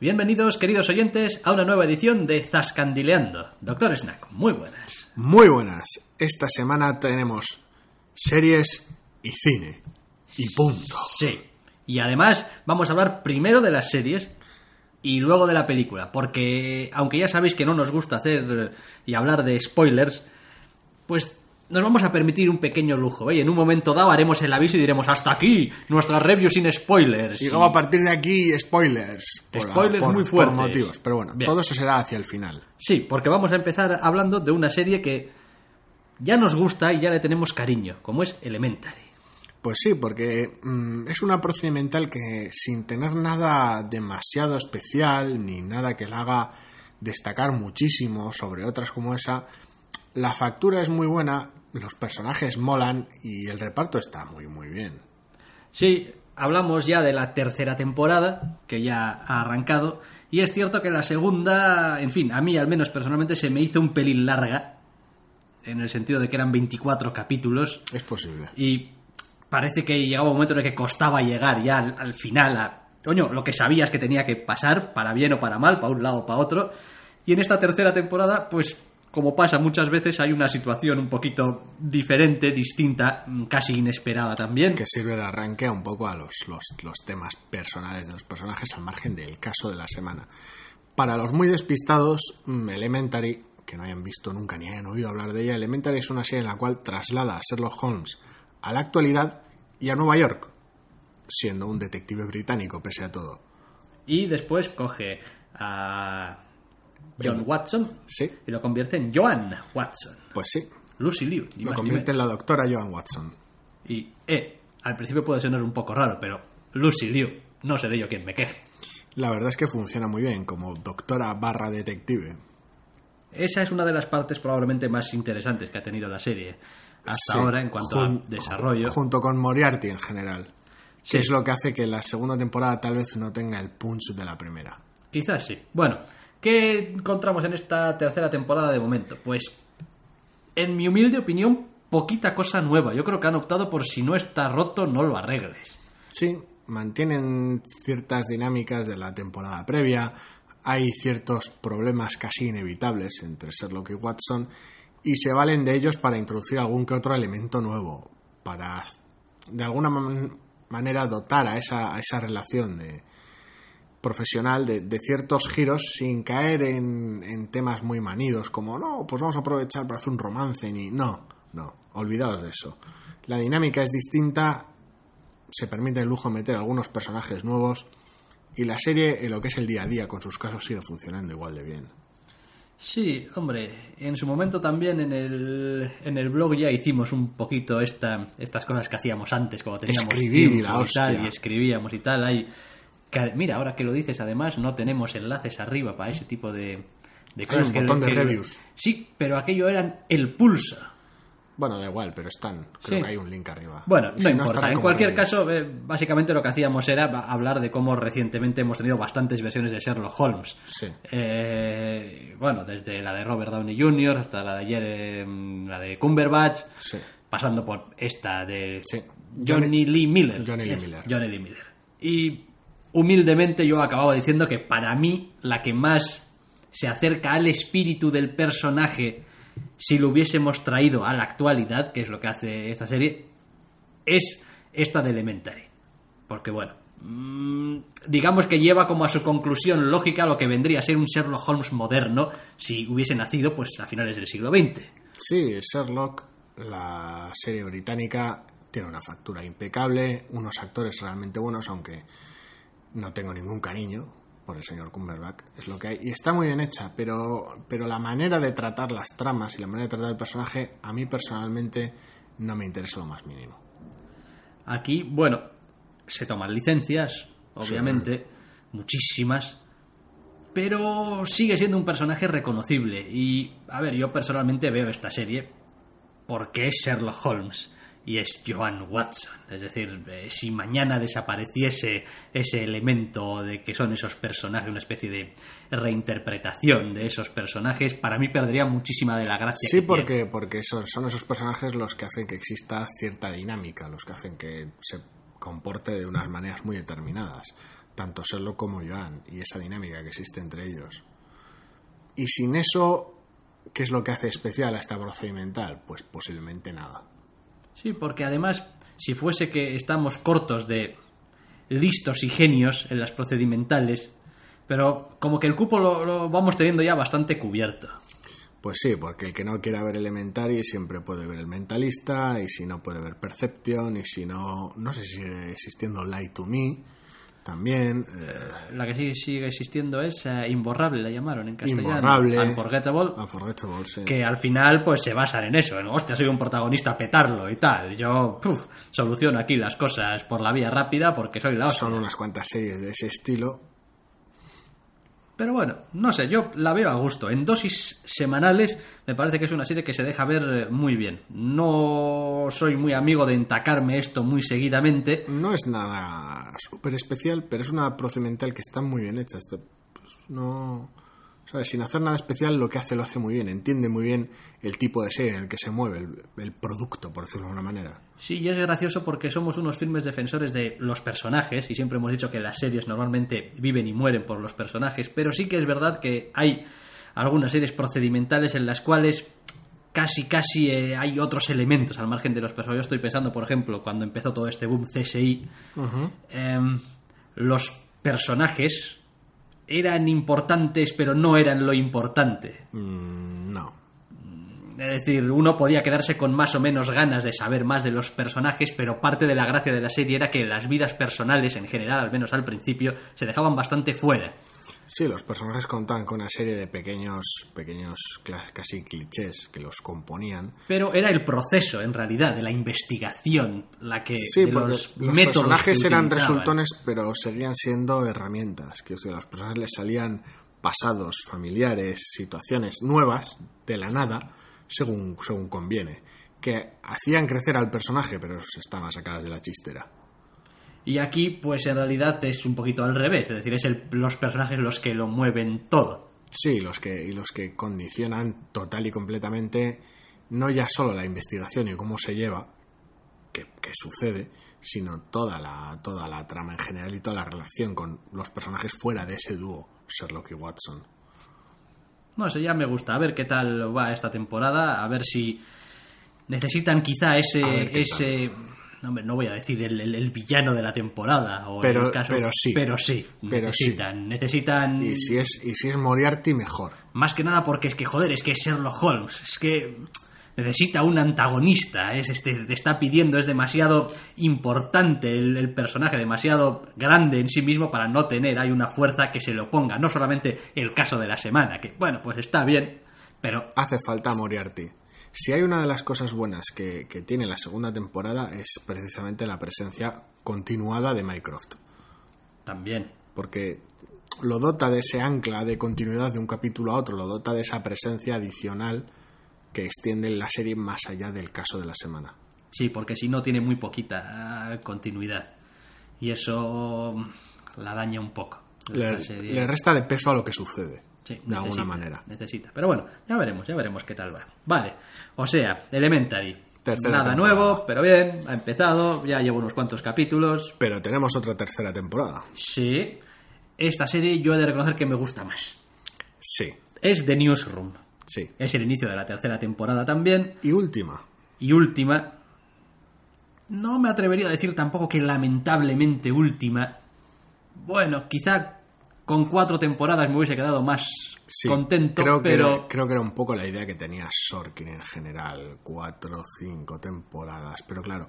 Bienvenidos, queridos oyentes, a una nueva edición de Zascandileando. Doctor Snack, muy buenas. Muy buenas. Esta semana tenemos series y cine. Y punto. Sí. Y además vamos a hablar primero de las series y luego de la película, porque aunque ya sabéis que no nos gusta hacer y hablar de spoilers, pues nos vamos a permitir un pequeño lujo. ¿eh? Y en un momento dado haremos el aviso y diremos hasta aquí nuestra review sin spoilers. Y luego a partir de aquí, spoilers. Por- Spoilers por- muy por fuertes. motivos. Pero bueno, Bien. todo eso será hacia el final. Sí, porque vamos a empezar hablando de una serie que ya nos gusta y ya le tenemos cariño, como es Elementary. Pues sí, porque mm, es una procedimental que sin tener nada demasiado especial ni nada que la haga destacar muchísimo sobre otras como esa, la factura es muy buena, los personajes molan y el reparto está muy muy bien. Sí, hablamos ya de la tercera temporada, que ya ha arrancado, y es cierto que la segunda, en fin, a mí al menos personalmente se me hizo un pelín larga, en el sentido de que eran 24 capítulos, Es posible. y parece que llegaba un momento en el que costaba llegar ya al, al final a, coño, lo que sabías que tenía que pasar, para bien o para mal, para un lado o para otro, y en esta tercera temporada, pues como pasa muchas veces, hay una situación un poquito diferente, distinta, mm, casi inesperada también. que sirve de arranque un poco a los, los, los temas personales de los personajes al margen del caso de la semana. Para los muy despistados, mm, Elementary, que no hayan visto nunca ni hayan oído hablar de ella, Elementary es una serie en la cual traslada a Sherlock Holmes a la actualidad y a Nueva York, siendo un detective británico pese a todo. Y después coge a John Watson Sí, y lo convierte en Joan Watson. pues sí, Lucy Liu. lo convierte en la doctora Joan Watson. Y, eh, al principio puede sonar un poco raro, pero Lucy Liu, no seré yo quien me queje. La verdad es que funciona muy bien como doctora barra detective. Esa es una de las partes probablemente más interesantes que ha tenido la serie hasta Sí, ahora en cuanto a desarrollo. Junto con Moriarty en general. Sí. Que es lo que hace que la segunda temporada tal vez no tenga el punch de la primera. Quizás sí. Bueno, ¿qué encontramos en esta tercera temporada de momento? Pues, en mi humilde opinión, poquita cosa nueva. Yo creo que han optado por si no está roto, no lo arregles. Sí, mantienen ciertas dinámicas de la temporada previa. Hay ciertos problemas casi inevitables entre Sherlock y Watson. Y se valen de ellos para introducir algún que otro elemento nuevo. Para, de alguna man- manera, dotar a esa relación de profesional de, de ciertos giros sin caer en, en temas muy manidos como no, pues vamos a aprovechar para hacer un romance ni no, no, olvidaos de eso. La dinámica es distinta, se permite el lujo meter algunos personajes nuevos y la serie en lo que es el día a día con sus casos sigue funcionando igual de bien. Sí, hombre, en su momento también en el, en el blog ya hicimos un poquito esta, estas cosas que hacíamos antes, cuando teníamos Escribir y tiempo la y tal, y escribíamos y tal. Hay, que- mira, ahora que lo dices, además, no tenemos enlaces arriba para ese tipo de, de Hay un botón de reviews. Sí, pero aquello eran el pulso. Bueno, da igual, pero están. Creo Sí. que hay un link arriba. Bueno, no importa. en cualquier reviews. caso, eh, básicamente lo que hacíamos era hablar de cómo recientemente hemos tenido bastantes versiones de Sherlock Holmes. Sí. Eh, bueno, desde la de Robert Downey Jr. hasta la de ayer, eh, la de Cumberbatch, Sí. pasando por esta de Sí. Johnny Lee Miller. Johnny Lee Miller. Johnny Lee Miller. Y humildemente yo acababa diciendo que para mí la que más se acerca al espíritu del personaje si lo hubiésemos traído a la actualidad, que es lo que hace esta serie, es esta de Elementary. Porque bueno, mm, digamos que lleva como a su conclusión lógica lo que vendría a ser un Sherlock Holmes moderno si hubiese nacido pues a finales del siglo XX. Sí, Sherlock, la serie británica, tiene una factura impecable, unos actores realmente buenos, aunque no tengo ningún cariño por el señor Cumberbatch, es lo que hay. Y está muy bien hecha, pero, pero la manera de tratar las tramas y la manera de tratar el personaje, a mí personalmente no me interesa lo más mínimo. Aquí, bueno, se toman licencias, obviamente, muchísimas, pero sigue siendo un personaje reconocible. Y, a ver, yo personalmente veo esta serie porque es Sherlock Holmes y es Joan Watson. Es decir, eh, si mañana desapareciese ese elemento de que son esos personajes, una especie de reinterpretación de esos personajes, para mí perdería muchísima de la gracia. Sí, que tiene. porque, porque son, son esos personajes los que hacen que exista cierta dinámica, los que hacen que se comporte de unas maneras muy determinadas. tanto Sherlock como Joan, y esa dinámica que existe entre ellos. Y sin eso, ¿qué es lo que hace especial a esta procedimental? Pues posiblemente nada. Sí, porque además, si fuese que estamos cortos de listos y genios en las procedimentales, pero como que el cupo lo, vamos teniendo ya bastante cubierto. Pues sí, porque el que no quiera ver Elementary siempre puede ver el Mentalista, y si no puede ver Perception, y si no, no sé si sigue existiendo Lie to Me, también. eh, La que sí sigue existiendo es eh, Imborrable, la llamaron en castellano. Imborrable. Unforgettable. Unforgettable, sí. Que al final pues se basan en eso, en hostia, soy un protagonista, petarlo y tal. Yo puf, soluciono aquí las cosas por la vía rápida porque soy la hostia. Son unas cuantas series de ese estilo. Pero bueno, no sé, yo la veo a gusto. En dosis semanales me parece que es una serie que se deja ver eh, muy bien. No soy muy amigo de entacarme esto muy seguidamente. No es nada súper especial, pero es una procedimental que está muy bien hecha. Está- pues, no. ¿Sabes? Sin hacer nada especial, lo que hace lo hace muy bien. Entiende muy bien el tipo de serie en el que se mueve, el, el producto, por decirlo de alguna manera. Sí, y es gracioso porque somos unos firmes defensores de los personajes y siempre hemos dicho que las series normalmente viven y mueren por los personajes, pero sí que es verdad que hay algunas series procedimentales en las cuales casi casi eh, hay otros elementos al margen de los personajes. Yo estoy pensando, por ejemplo, cuando empezó todo este boom CSI, em, los personajes eran importantes pero no eran lo importante. Mm, no. Es decir, uno podía quedarse con más o menos ganas de saber más de los personajes, pero parte de la gracia de la serie era que las vidas personales, en general, al menos al principio, se dejaban bastante fuera. Sí, los personajes contaban con una serie de pequeños, pequeños casi clichés que los componían. Pero era el proceso, en realidad, de la investigación, la que Sí, de los, los, métodos personajes que eran resultones, pero seguían siendo herramientas. Que a los personajes les salían pasados, familiares, situaciones nuevas, de la nada, según, según conviene. Que hacían crecer al personaje, pero estaban sacadas de la chistera. Y aquí, pues en realidad es un poquito al revés, es decir, es el- los personajes los que lo mueven todo. Sí, los que, y los que condicionan total y completamente no ya solo la investigación y cómo se lleva, que, que sucede, sino toda la, toda la trama en general y toda la relación con los personajes fuera de ese dúo, Sherlock y Watson. No sé, ya me gusta. A ver qué tal va esta temporada. A ver si necesitan quizá ese. Ese no, no voy a decir el, el- el villano de la temporada. O Pero- el caso, pero sí. Pero sí. Pero sí. necesitan. Necesitan. Y si es, y si es Moriarty, mejor. Más que nada porque es que, joder, es que es Sherlock Holmes. Es que necesita un antagonista. Es este, te está pidiendo, es demasiado importante el, el personaje, demasiado grande en sí mismo para no tener. Hay una fuerza que se lo ponga. No solamente el caso de la semana, que bueno, pues está bien, pero Hace falta Moriarty. Si hay una de las cosas buenas que, que tiene la segunda temporada es precisamente la presencia continuada de Mycroft. también. porque lo dota de ese ancla de continuidad de un capítulo a otro, lo dota de esa presencia adicional que extiende la serie más allá del caso de la semana. Sí, porque si no tiene muy poquita ah, continuidad. Y eso mm, la daña un poco. Le, Esta serie. le resta de peso a lo que sucede, Sí, de alguna necesita, manera. Necesita. Pero bueno, ya veremos, ya veremos qué tal va. Vale. O sea, Elementary. Tercera Nada temporada. nuevo, pero bien, ha empezado, ya llevo unos cuantos capítulos. Pero tenemos otra tercera temporada. Sí. Esta serie yo he de reconocer que me gusta más. Sí, Es The Newsroom. sí. Es el inicio de la tercera temporada también. Y última. Y última, no me atrevería a decir tampoco que lamentablemente última. Bueno, quizá con cuatro temporadas me hubiese quedado más Sí, contento, creo que, pero era, creo que era un poco la idea que tenía Sorkin en general, cuatro o cinco temporadas, pero claro,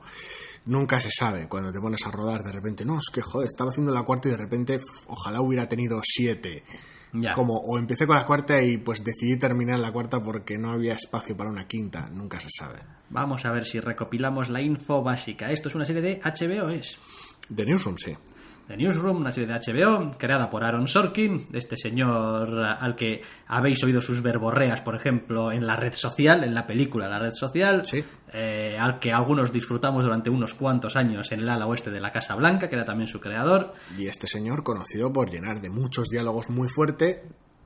nunca se sabe cuando te pones a rodar de repente, no, es que joder, estaba haciendo la cuarta y de repente, ojalá hubiera tenido siete. ya. Como, o empecé con la cuarta y pues decidí terminar la cuarta porque no había espacio para una quinta, nunca se sabe. Vamos a ver si recopilamos la info básica. Esto es una serie de HBO, ¿es? The Newsroom, sí. The Newsroom, una serie de HBO, creada por Aaron Sorkin, este señor al que habéis oído sus verborreas, por ejemplo, en la red social, en la película La red social, Sí. eh, al que algunos disfrutamos durante unos cuantos años en el ala oeste de la Casa Blanca, que era también su creador. Y este señor, conocido por llenar de muchos diálogos muy fuerte,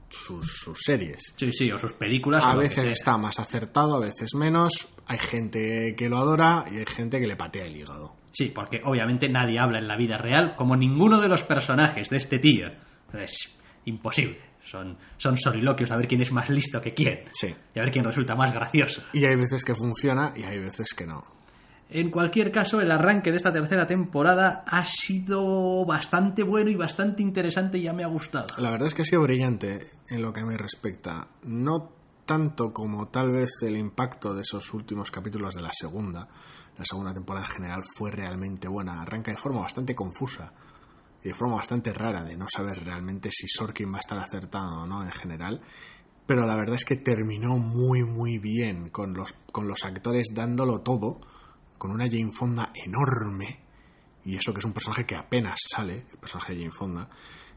sus, sus series. Sí, sí, o sus películas. A veces está más acertado, a veces menos. Hay gente que lo adora y hay gente que le patea el hígado. Sí, porque obviamente nadie habla en la vida real como ninguno de los personajes de este tío. Es imposible. Son, son soliloquios a ver quién es más listo que quién. Sí. Y a ver quién resulta más gracioso. Y hay veces que funciona y hay veces que no. En cualquier caso, el arranque de esta tercera temporada ha sido bastante bueno y bastante interesante y ya me ha gustado. La verdad es que ha sido brillante en lo que me respecta. No tanto como tal vez el impacto de esos últimos capítulos de la segunda. La segunda temporada en general fue realmente buena. Arranca de forma bastante confusa y de forma bastante rara de no saber realmente si Sorkin va a estar acertado o no en general. Pero la verdad es que terminó muy muy bien con los, con los actores dándolo todo, con una Jane Fonda enorme y eso que es un personaje que apenas sale, el personaje de Jane Fonda.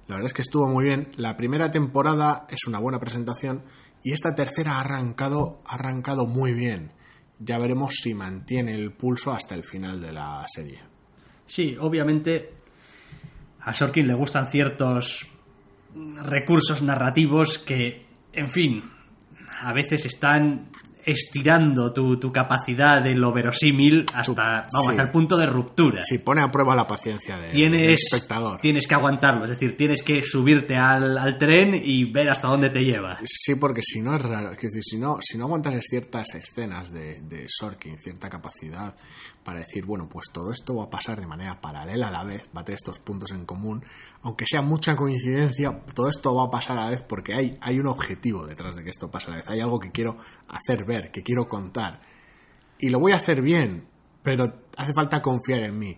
La verdad es que estuvo muy bien. La primera temporada es una buena presentación y esta tercera ha arrancado, ha arrancado muy bien. Ya veremos si mantiene el pulso hasta el final de la serie. Sí, obviamente a Sorkin le gustan ciertos recursos narrativos que, en fin, a veces están estirando tu, tu capacidad de lo verosímil hasta, vamos, sí. hasta el punto de ruptura. Si pone a prueba la paciencia de- del Tienes, espectador. tienes que aguantarlo, es decir, tienes que subirte al, al tren y ver hasta dónde te lleva. Sí, porque si no es raro. Es decir, si no, si no aguantas ciertas escenas de, de Sorkin, cierta capacidad para decir, bueno, pues todo esto va a pasar de manera paralela a la vez, va a tener estos puntos en común, aunque sea mucha coincidencia, todo esto va a pasar a la vez porque hay, hay un objetivo detrás de que esto pase a la vez. Hay algo que quiero hacer ver, que quiero contar. Y lo voy a hacer bien, pero hace falta confiar en mí.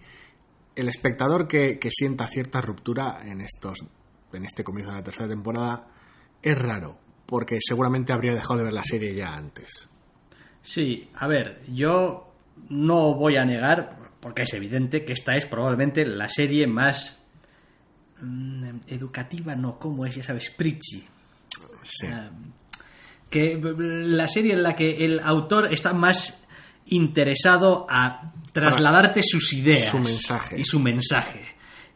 El espectador que, que sienta cierta ruptura en estos en este comienzo de la tercera temporada es raro, porque seguramente habría dejado de ver la serie ya antes. Sí, a ver, yo no voy a negar, porque es evidente que esta es probablemente la serie más mm, educativa, no, ¿cómo es? Ya sabes, preachy. Sí. Ah, que la serie en la que el autor está más interesado a trasladarte sus ideas Su mensaje. y su mensaje.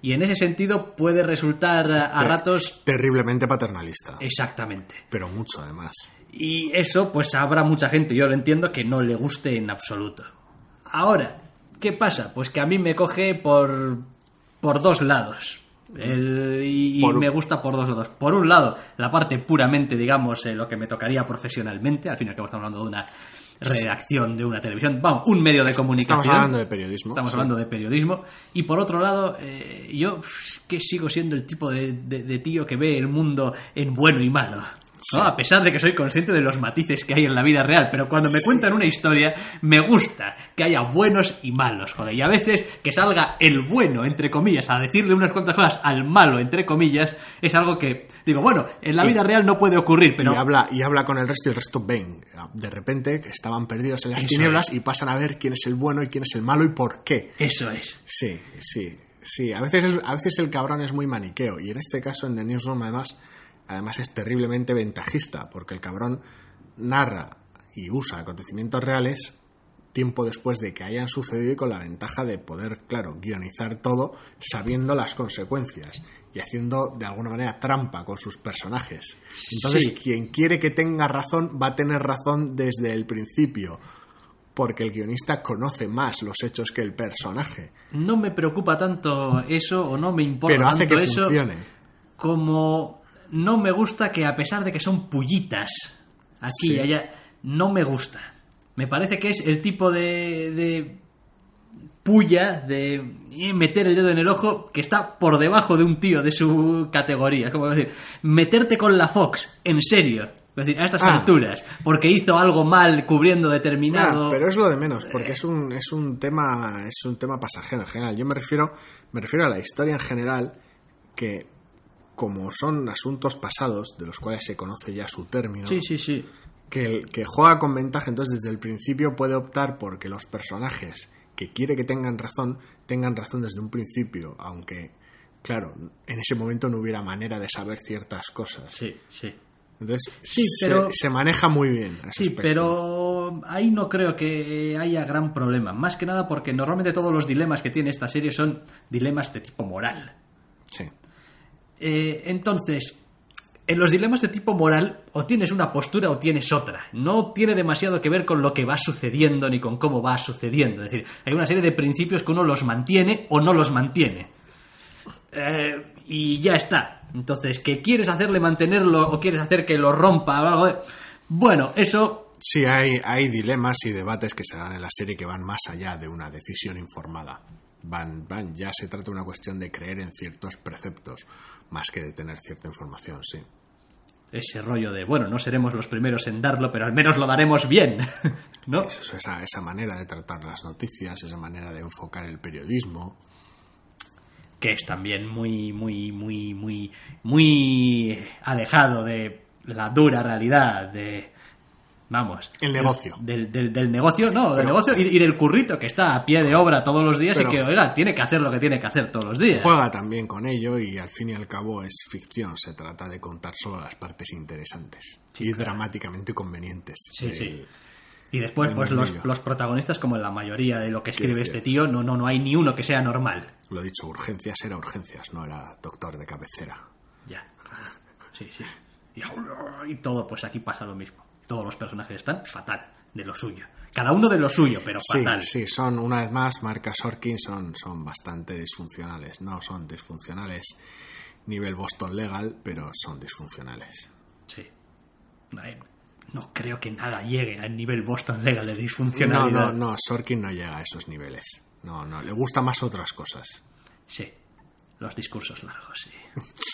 Y en ese sentido puede resultar a Te- ratos Terriblemente paternalista. exactamente. Pero mucho, además. Y eso, pues habrá mucha gente, yo lo entiendo, que no le guste en absoluto. Ahora, ¿qué pasa? Pues que a mí me coge por, por dos lados. El- y me gusta por dos lados. Por un lado, la parte puramente, digamos, eh, lo que me tocaría profesionalmente. Al fin y al cabo estamos hablando de una redacción, de una televisión. Vamos, un medio de comunicación. Estamos hablando de periodismo. Estamos sí. hablando de periodismo. Y por otro lado, eh, yo que sigo siendo el tipo de, de- de tío que ve el mundo en bueno y malo. A pesar de que soy consciente de los matices que hay en la vida real, pero cuando me cuentan una historia, me gusta que haya buenos y malos, joder. Y a veces que salga el bueno, entre comillas, a decirle unas cuantas cosas al malo, entre comillas, es algo que, digo, bueno, en la vida real no puede ocurrir, pero Y, habla, y habla con el resto y el resto ven. De repente que estaban perdidos en las Eso tinieblas y pasan a ver quién es el bueno y quién es el malo y por qué. eso es. Sí, sí, sí. A veces, es- a veces el cabrón es muy maniqueo. Y en este caso, en The Newsroom, además, además es terriblemente ventajista, porque el cabrón narra y usa acontecimientos reales tiempo después de que hayan sucedido y con la ventaja de poder, claro, guionizar todo sabiendo las consecuencias y haciendo de alguna manera trampa con sus personajes. Entonces, Sí. quien quiere que tenga razón va a tener razón desde el principio, porque el guionista conoce más los hechos que el personaje. No me preocupa tanto eso o no me importa pero hace tanto que eso. funcione. como no me gusta que a pesar de que son pullitas aquí Sí. y allá, no me gusta. Me parece que es el tipo de, de puya, de eh, meter el dedo en el ojo que está por debajo de un tío de su categoría. Como decir, meterte con la Fox, en serio. Es decir, a estas Ah. alturas, porque hizo algo mal cubriendo determinado... Ah, pero es lo de menos, porque es un, es un tema, es un tema pasajero en general. Yo me refiero, me refiero a la historia en general, que como son asuntos pasados, de los cuales se conoce ya su término, Sí, sí, sí. que, el- que juega con ventaja, entonces desde el principio puede optar por que los personajes que quiere que tengan razón, tengan razón desde un principio, aunque, claro, en ese momento no hubiera manera de saber ciertas cosas. Sí, sí. Entonces, Sí, se- pero- se, maneja muy bien. Sí, aspecto. pero ahí no creo que haya gran problema. Más que nada porque normalmente todos los dilemas que tiene esta serie son dilemas de tipo moral. Sí. Eh, entonces, en los dilemas de tipo moral o tienes una postura o tienes otra. No tiene demasiado que ver con lo que va sucediendo ni con cómo va sucediendo. Es decir, hay una serie de principios que uno los mantiene o no los mantiene. Eh, y ya está. Entonces, ¿qué quieres hacerle mantenerlo o quieres hacer que lo rompa o algo? de- Bueno, eso Sí, hay, hay dilemas y debates que se dan en la serie que van más allá de una decisión informada. Van, van, ya se trata de una cuestión de creer en ciertos preceptos, más que de tener cierta información, sí. ese rollo de, bueno, no seremos los primeros en darlo, pero al menos lo daremos bien, ¿no? Esa, esa manera de tratar las noticias, esa manera de enfocar el periodismo. Que es también muy, muy, muy, muy, muy alejado de la dura realidad de, vamos, El negocio. del, del, del negocio, no, del Pero- negocio y, y del currito que está a pie de obra todos los días Pero- y que, oiga, tiene que hacer lo que tiene que hacer todos los días. Juega también con ello y al fin y al cabo es ficción. Se trata de contar solo las partes interesantes Sí, y claro. dramáticamente convenientes. Sí, de- sí. Y después, pues los, los protagonistas, como en la mayoría de lo que escribe este tío, no, no, no hay ni uno que sea normal. Lo dicho, urgencias era urgencias, no era doctor de cabecera. Ya. Sí, sí. Y, y todo, pues aquí pasa lo mismo. Todos los personajes están fatal de lo suyo. Cada uno de lo suyo, pero Sí, fatal. sí, son una vez más, marcas Sorkin son, son bastante disfuncionales. No son disfuncionales nivel Boston Legal, pero son disfuncionales. Sí. No, no creo que nada llegue al nivel Boston Legal de No, disfuncionalidad. no, no, Sorkin no llega a esos niveles. No, no, le gustan más otras cosas. Sí. Los discursos largos, sí.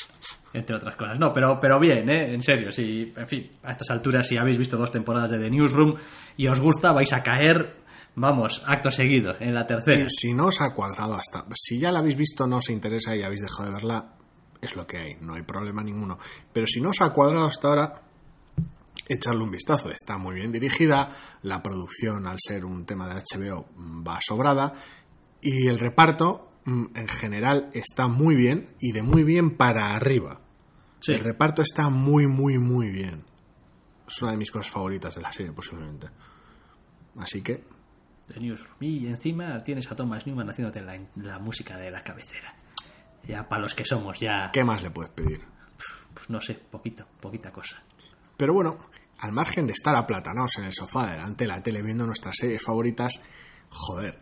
Entre otras cosas. No, pero, pero bien, ¿eh? En serio, sí. En fin, a estas alturas, si habéis visto dos temporadas de The Newsroom y os gusta, vais a caer, vamos, acto seguido, en la tercera. Si no os ha cuadrado hasta... Si ya la habéis visto, no os interesa y habéis dejado de verla, es lo que hay, no hay problema ninguno. Pero si no os ha cuadrado hasta ahora, echarle un vistazo. Está muy bien dirigida, la producción, al ser un tema de HBO, va sobrada y el reparto, en general, está muy bien y de muy bien para arriba. Sí. El reparto está muy, muy, muy bien. Es una de mis cosas favoritas de la serie, posiblemente. Así que, The Newsroom. Y encima tienes a Thomas Newman haciéndote la, la música de la cabecera. Ya para los que somos, ya, ¿qué más le puedes pedir? pues no sé, poquito, poquita cosa. Pero bueno, al margen de estar aplatanados en el sofá delante de la tele viendo nuestras series favoritas, joder,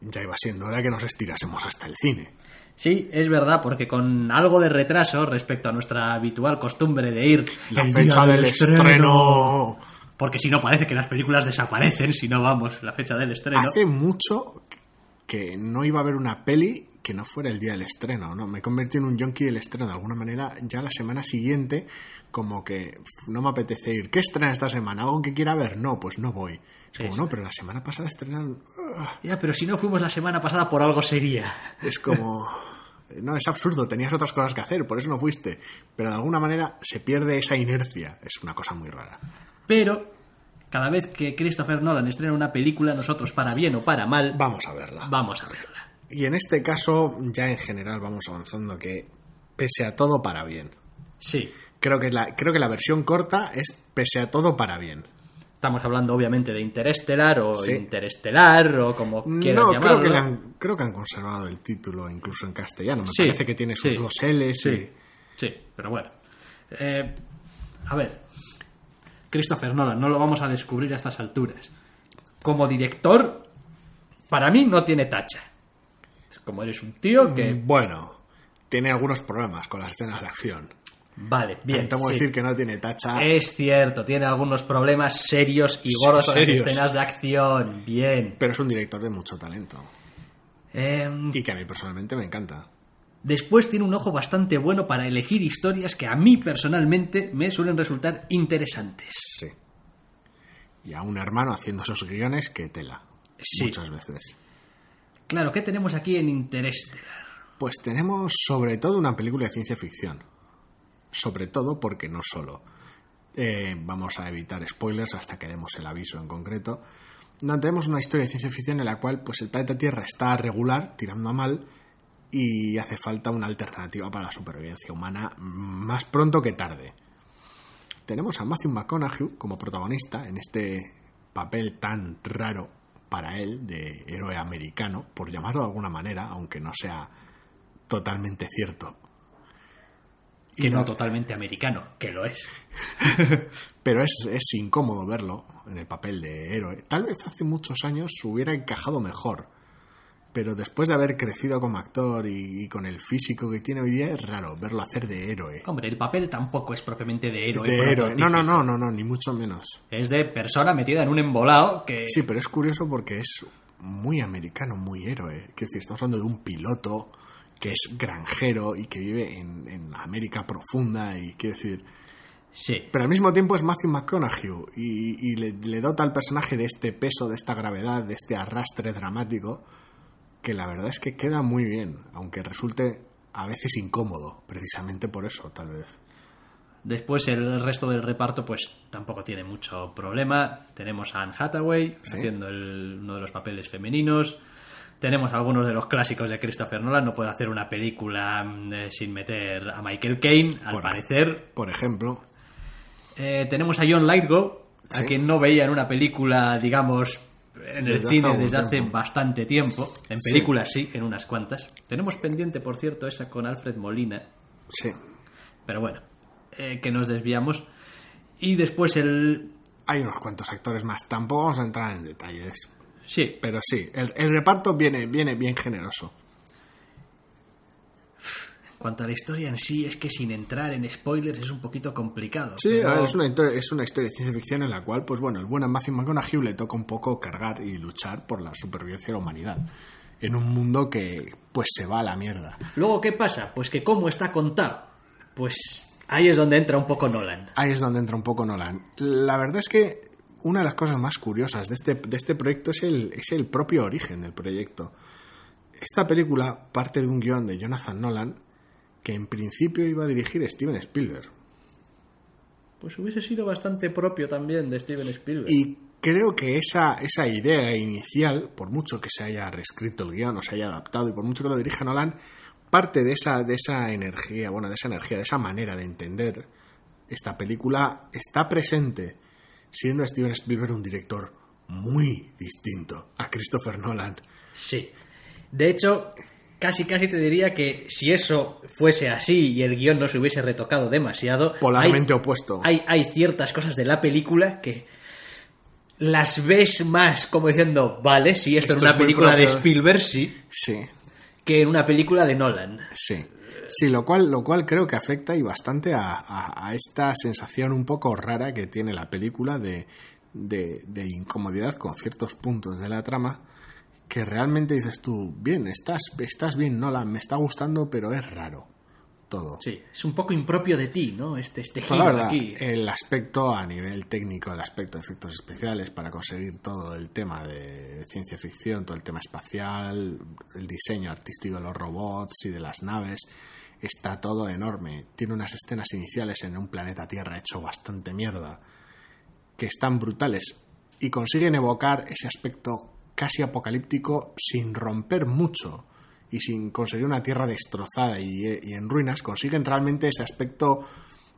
ya iba siendo hora que nos estirásemos hasta el cine. Sí, es verdad, porque con algo de retraso respecto a nuestra habitual costumbre de ir La el fecha día del estreno. Porque si no parece que las películas desaparecen, si no vamos, la fecha del estreno. Hace mucho que no iba a haber una peli que no fuera el día del estreno, ¿no? Me convertí en un junkie del estreno de alguna manera. Ya la semana siguiente, como que no me apetece ir. ¿Qué estrena esta semana? ¿Algo que quiera ver? No, pues no voy. Es como, no, pero la semana pasada estrenaron... ah, Ya, pero si no fuimos la semana pasada por algo sería. Es como... No, es absurdo, tenías otras cosas que hacer, por eso no fuiste. Pero de alguna manera se pierde esa inercia. Es una cosa muy rara. Pero cada vez que Christopher Nolan estrena una película, nosotros, para bien o para mal, Vamos a verla. vamos a verla. Y en este caso, ya en general vamos avanzando que, pese a todo, para bien. Sí. Creo que la, creo que la versión corta es pese a todo para bien. Estamos hablando obviamente de Interestelar o Sí. Interestelar o como quieras No, llamarlo. creo que, han, creo que han conservado el título incluso en castellano. Me Sí, parece que tiene sus sí, dos L's. Y- sí, pero bueno. Eh, a ver, Christopher Nolan, no lo vamos a descubrir a estas alturas. Como director, para mí no tiene tacha. Como eres un tío que... Bueno, tiene algunos problemas con las escenas de acción. Vale, bien. Temo sí. decir que no tiene tacha. Es cierto, tiene algunos problemas serios y gordos las serios. escenas de acción. Bien. Pero es un director de mucho talento. Em, Y que a mí personalmente me encanta. Después tiene un ojo bastante bueno para elegir historias que a mí personalmente me suelen resultar interesantes. Sí. Y a un hermano haciendo esos guiones que tela. Sí. Muchas veces. Claro, ¿qué tenemos aquí en Interestelar? Pues tenemos sobre todo una película de ciencia ficción. Sobre todo porque no solo. Eh, vamos a evitar spoilers hasta que demos el aviso en concreto. No, tenemos una historia de ciencia ficción en la cual pues, el planeta Tierra está regular, tirando a mal, y hace falta una alternativa para la supervivencia humana más pronto que tarde. Tenemos a Matthew McConaughey como protagonista en este papel tan raro para él de héroe americano, por llamarlo de alguna manera, aunque no sea totalmente cierto. Que no totalmente americano, que lo es. Pero es, es incómodo verlo en el papel de héroe. Tal vez hace muchos años hubiera encajado mejor. Pero después de haber crecido como actor y, y con el físico que tiene hoy día, es raro verlo hacer de héroe. Hombre, el papel tampoco es propiamente de héroe. De héroe. No, no, no, no, no, ni mucho menos. Es de persona metida en un embolado que... Sí, pero es curioso porque es muy americano, muy héroe. Quiero decir, estamos hablando de un piloto que es granjero y que vive en, en América profunda y quiero decir... Sí. Pero al mismo tiempo es Matthew McConaughey y, y le, le dota al personaje de este peso, de esta gravedad, de este arrastre dramático, que la verdad es que queda muy bien, aunque resulte a veces incómodo, precisamente por eso, tal vez. Después el resto del reparto pues tampoco tiene mucho problema. Tenemos a Anne Hathaway Sí. haciendo el- uno de los papeles femeninos. Tenemos algunos de los clásicos de Christopher Nolan. No puede hacer una película mm, eh, sin meter a Michael Caine, al Por- parecer. Por ejemplo, Eh, tenemos a John Lightgo, Sí. a quien no veía en una película, digamos, en el Desde cine desde hace tiempo. bastante tiempo. En Sí. películas sí, en unas cuantas. Tenemos pendiente, por cierto, esa con Alfred Molina. sí. Pero bueno, eh, que nos desviamos. Y después el... Hay unos cuantos actores más, tampoco vamos a entrar en detalles, Sí, pero sí, el, el reparto viene, viene bien generoso. en cuanto a la historia en sí, es que sin entrar en spoilers es un poquito complicado. Sí, pero- es, una, historia- es una historia de ciencia ficción en la cual, pues bueno, el buen Matthew McConaughey le toca un poco cargar y luchar por la supervivencia de la humanidad. En un mundo que, pues, se va a la mierda. Luego, ¿qué pasa? Pues que cómo está contado, pues ahí es donde entra un poco Nolan. Ahí es donde entra un poco Nolan. La verdad es que una de las cosas más curiosas de este, de este proyecto es el, es el propio origen del proyecto. Esta película parte de un guion de Jonathan Nolan que en principio iba a dirigir Steven Spielberg. Pues hubiese sido bastante propio también de Steven Spielberg. Y creo que esa, esa idea inicial, por mucho que se haya reescrito el guion o se haya adaptado y por mucho que lo dirija Nolan, parte de esa, de esa energía, bueno, de esa energía, de esa manera de entender esta película está presente, siendo Steven Spielberg un director muy distinto a Christopher Nolan. Sí. De hecho, casi casi te diría que si eso fuese así y el guion no se hubiese retocado demasiado, Polarmente hay, opuesto. hay, hay ciertas cosas de la película que las ves más como diciendo, vale, si esto, Esto es una película de. Spielberg, sí, Sí, que en una película de Nolan. sí. Sí, lo cual, lo cual creo que afecta y bastante a, a- esta sensación un poco rara que tiene la película de, de, de incomodidad con ciertos puntos de la trama que realmente dices tú, bien, estás, estás bien, Nolan, me está gustando, pero es raro todo. Sí, es un poco impropio de ti, ¿no? Este, este giro verdad, aquí. el aspecto a nivel técnico, el aspecto de efectos especiales para conseguir todo el tema de ciencia ficción, todo el tema espacial, el diseño artístico de los robots y de las naves, está todo enorme. Tiene unas escenas iniciales en un planeta Tierra hecho bastante mierda, que están brutales y consiguen evocar ese aspecto casi apocalíptico sin romper mucho y sin conseguir una tierra destrozada y, y en ruinas, consiguen realmente ese aspecto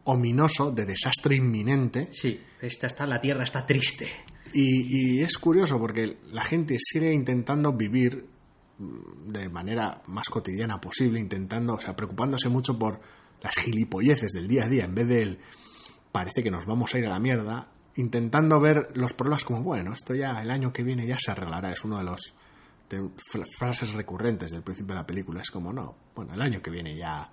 ominoso de desastre inminente Sí, esta está, la Tierra está triste. y, y es curioso porque la gente sigue intentando vivir mm, de manera más cotidiana posible, intentando, o sea, preocupándose mucho por las gilipolleces del día a día en vez del parece que nos vamos a ir a la mierda, intentando ver los problemas como, bueno, esto ya el año que viene ya se arreglará, es uno de los de frases recurrentes del principio de la película, es como, no, bueno, el año que viene ya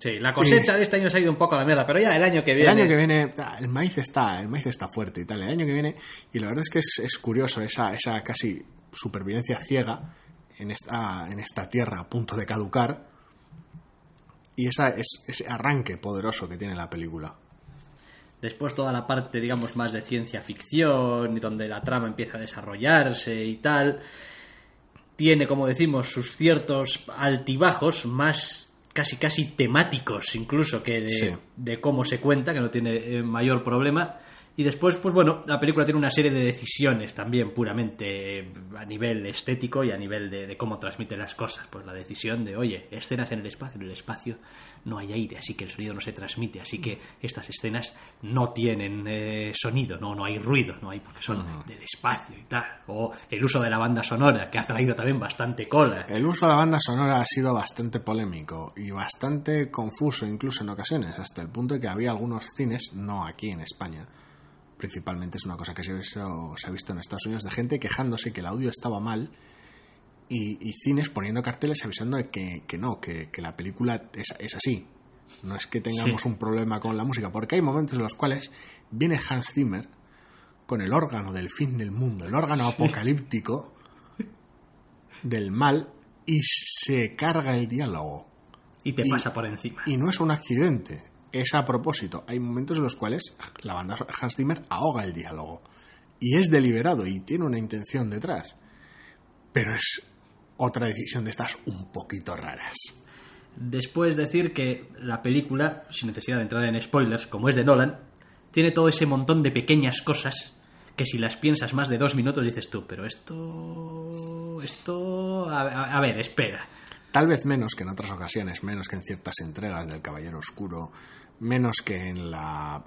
Sí, la cosecha de este año se ha ido un poco a la mierda, pero ya el año que viene... el año que viene ah, el maíz está, el maíz está fuerte y tal. El año que viene, y la verdad es que es, es curioso esa, esa casi supervivencia ciega en esta, en esta tierra a punto de caducar. Y esa, es, ese arranque poderoso que tiene la película. Después toda la parte, digamos, más de ciencia ficción, y donde la trama empieza a desarrollarse y tal, tiene, como decimos, sus ciertos altibajos más casi casi temáticos incluso que de, Sí. de cómo se cuenta, que no tiene eh, mayor problema. Y después, pues bueno, la película tiene una serie de decisiones también puramente a nivel estético y a nivel de, de, cómo transmite las cosas. Pues la decisión de, oye, escenas en el espacio, en el espacio no hay aire, así que el sonido no se transmite, así que estas escenas no tienen eh, sonido, no, no hay ruido, no hay porque son uh -huh. del espacio y tal. O el uso de la banda sonora, que ha traído también bastante cola. El uso de la banda sonora ha sido bastante polémico y bastante confuso incluso en ocasiones, hasta el punto de que había algunos cines, no aquí en España, principalmente es una cosa que se ha, visto, se ha visto en Estados Unidos, de gente quejándose que el audio estaba mal y, y cines poniendo carteles avisando de que, que no, que, que, la película es, es, así. No es que tengamos sí. un problema con la música, porque hay momentos en los cuales viene Hans Zimmer con el órgano del fin del mundo, el órgano apocalíptico del mal y se carga el diálogo. Y te y, pasa por encima. Y no es un accidente, es a propósito. Hay momentos en los cuales la banda Hans Zimmer ahoga el diálogo. Y es deliberado y tiene una intención detrás. Pero es otra decisión de estas un poquito raras. Después decir que la película, sin necesidad de entrar en spoilers, como es de Nolan, tiene todo ese montón de pequeñas cosas que si las piensas más de dos minutos dices tú, pero esto... esto... a, a, a ver, espera. Tal vez menos que en otras ocasiones, menos que en ciertas entregas del Caballero Oscuro, menos que en la,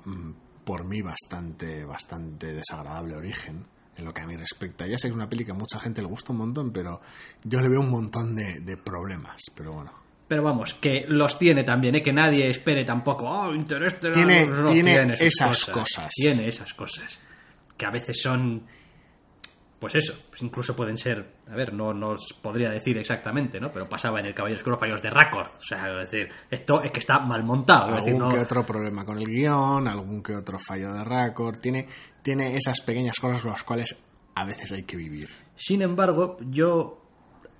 por mí, bastante, bastante desagradable origen, en lo que a mí respecta. Ya sé que es una peli que a mucha gente le gusta un montón, pero yo le veo un montón de, de problemas, pero bueno. Pero vamos, que los tiene también, ¿eh? que nadie espere tampoco, oh, Interestelar tiene, no, tiene, tiene esas cosas. cosas. Tiene esas cosas. Que a veces son pues eso, pues incluso pueden ser, a ver, no, no os podría decir exactamente, ¿no? Pero pasaba en el Caballero Oscuro fallos de récord. O sea, es decir, esto es que está mal montado. Algún decir, no... que otro problema con el guion, algún que otro fallo de récord. Tiene, tiene esas pequeñas cosas con las cuales a veces hay que vivir. Sin embargo, yo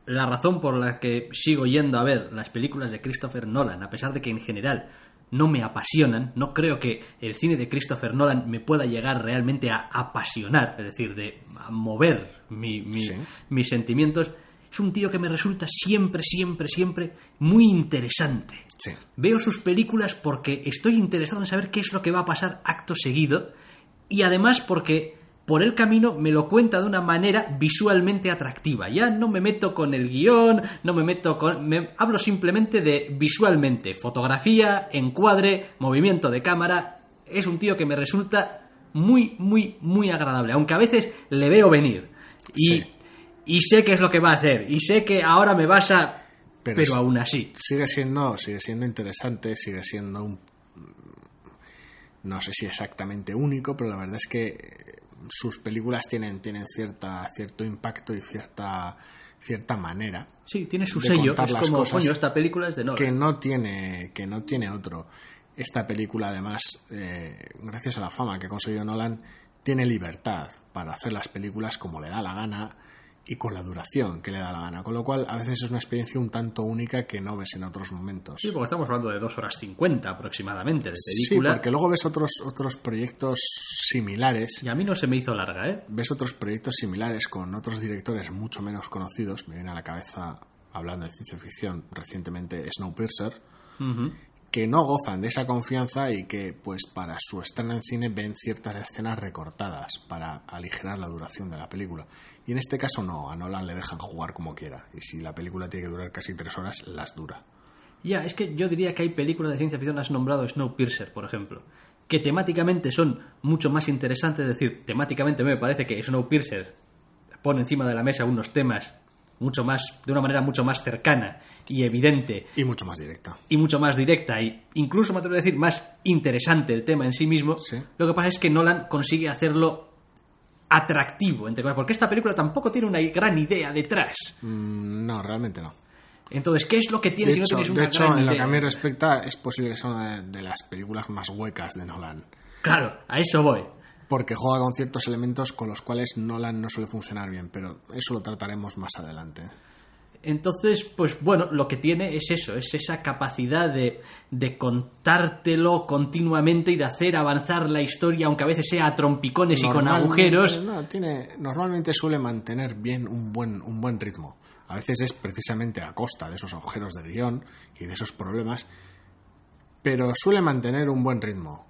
la razón por la que sigo yendo a ver las películas de Christopher Nolan, a pesar de que en general no me apasionan, no creo que el cine de Christopher Nolan me pueda llegar realmente a apasionar, es decir, de a mover mi, mi, sí. mis sentimientos. Es un tío que me resulta siempre, siempre, siempre muy interesante. Sí. Veo sus películas porque estoy interesado en saber qué es lo que va a pasar acto seguido y además porque por el camino me lo cuenta de una manera visualmente atractiva. Ya no me meto con el guion, no me meto con... Me hablo simplemente de visualmente. Fotografía, encuadre, movimiento de cámara. Es un tío que me resulta muy, muy, muy agradable. Aunque a veces le veo venir. Y, sí. y sé qué es lo que va a hacer. Y sé que ahora me vas a... Pero, pero aún así. Sigue siendo, sigue siendo interesante, sigue siendo un... No sé si exactamente único, pero la verdad es que sus películas tienen, tienen cierta, cierto impacto y cierta cierta manera. Sí, tiene su sello. Es como, coño, esta película es de Nolan. Que no tiene, que no tiene otro. Esta película, además, eh, gracias a la fama que ha conseguido Nolan, tiene libertad para hacer las películas como le da la gana y con la duración que le da la gana. Con lo cual, a veces es una experiencia un tanto única que no ves en otros momentos. Sí, porque estamos hablando de dos horas cincuenta aproximadamente de película. Sí, porque luego ves otros, otros proyectos similares. Y a mí no se me hizo larga, ¿eh? Ves otros proyectos similares con otros directores mucho menos conocidos. Me viene a la cabeza, hablando de ciencia ficción, recientemente Snowpiercer. Uh -huh que no gozan de esa confianza y que pues para su estreno en cine ven ciertas escenas recortadas para aligerar la duración de la película. Y en este caso no, a Nolan le dejan jugar como quiera. Y si la película tiene que durar casi tres horas, las dura. Ya, es que yo diría que hay películas de ciencia ficción, has nombrado Snowpiercer, por ejemplo, que temáticamente son mucho más interesantes, es decir, temáticamente me parece que Snowpiercer pone encima de la mesa unos temas mucho más, de una manera mucho más cercana y evidente. Y mucho más directa. Y mucho más directa. Y incluso me atrevo a decir más interesante el tema en sí mismo. Sí. Lo que pasa es que Nolan consigue hacerlo atractivo, entre porque esta película tampoco tiene una gran idea detrás. Mm, no, realmente no. Entonces, ¿qué es lo que tiene de si no hecho, tienes una De hecho, gran en idea? lo que a mí respecta, es posible que sea una de, de las películas más huecas de Nolan. Claro, a eso voy porque juega con ciertos elementos con los cuales Nolan no suele funcionar bien, pero eso lo trataremos más adelante. Entonces, pues bueno, lo que tiene es eso, es esa capacidad de, de, contártelo continuamente y de hacer avanzar la historia, aunque a veces sea a trompicones y con agujeros. No, tiene, normalmente suele mantener bien un buen, un buen ritmo. A veces es precisamente a costa de esos agujeros de guion y de esos problemas, pero suele mantener un buen ritmo.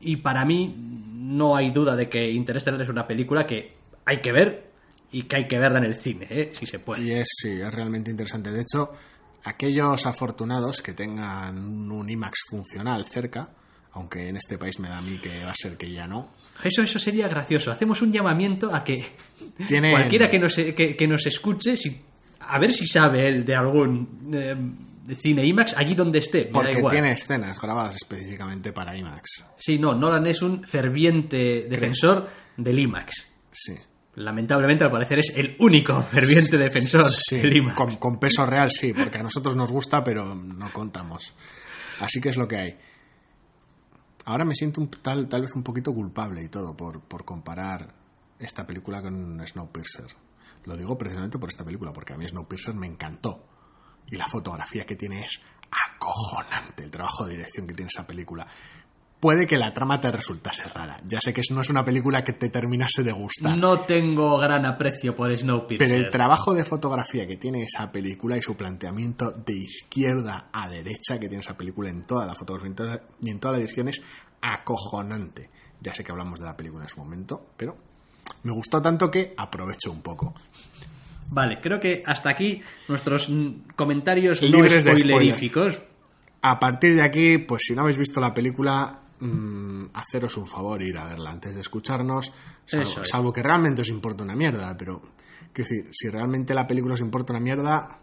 Y para mí no hay duda de que Interstellar es una película que hay que ver y que hay que verla en el cine, ¿eh? si se puede. Y es, sí, es realmente interesante. De hecho, aquellos afortunados que tengan un IMAX funcional cerca, aunque en este país me da a mí que va a ser que ya no. Eso, eso sería gracioso. Hacemos un llamamiento a que Tienen- cualquiera que nos, que, que nos escuche, si, a ver si sabe él de algún eh, cine IMAX allí donde esté. me da Porque igual. tiene escenas grabadas específicamente para IMAX. Sí, no, Nolan es un ferviente defensor del IMAX. Sí. Lamentablemente, al parecer, es el único ferviente defensor Sí, del IMAX. con, con peso real sí, porque a nosotros nos gusta, pero no contamos. Así que es lo que hay. Ahora me siento un, tal, tal vez un poquito culpable y todo por, por comparar esta película con Snowpiercer. Lo digo precisamente por esta película, porque a mí Snowpiercer me encantó. Y la fotografía que tiene es acojonante, el trabajo de dirección que tiene esa película. Puede que la trama te resultase rara. Ya sé que no es una película que te terminase de gustar. No tengo gran aprecio por Snowpiercer. Pero el trabajo de fotografía que tiene esa película y su planteamiento de izquierda a derecha que tiene esa película en toda la fotografía y en toda la dirección es acojonante. Ya sé que hablamos de la película en su momento, pero me gustó tanto que aprovecho un poco. Vale, creo que hasta aquí nuestros comentarios Libres de no spoiler. spoileríficos. A partir de aquí, pues si no habéis visto la película, mm, haceros un favor ir a verla antes de escucharnos, salvo, Eso es. salvo que realmente os importa una mierda, pero quiero decir, si realmente la película os importa una mierda,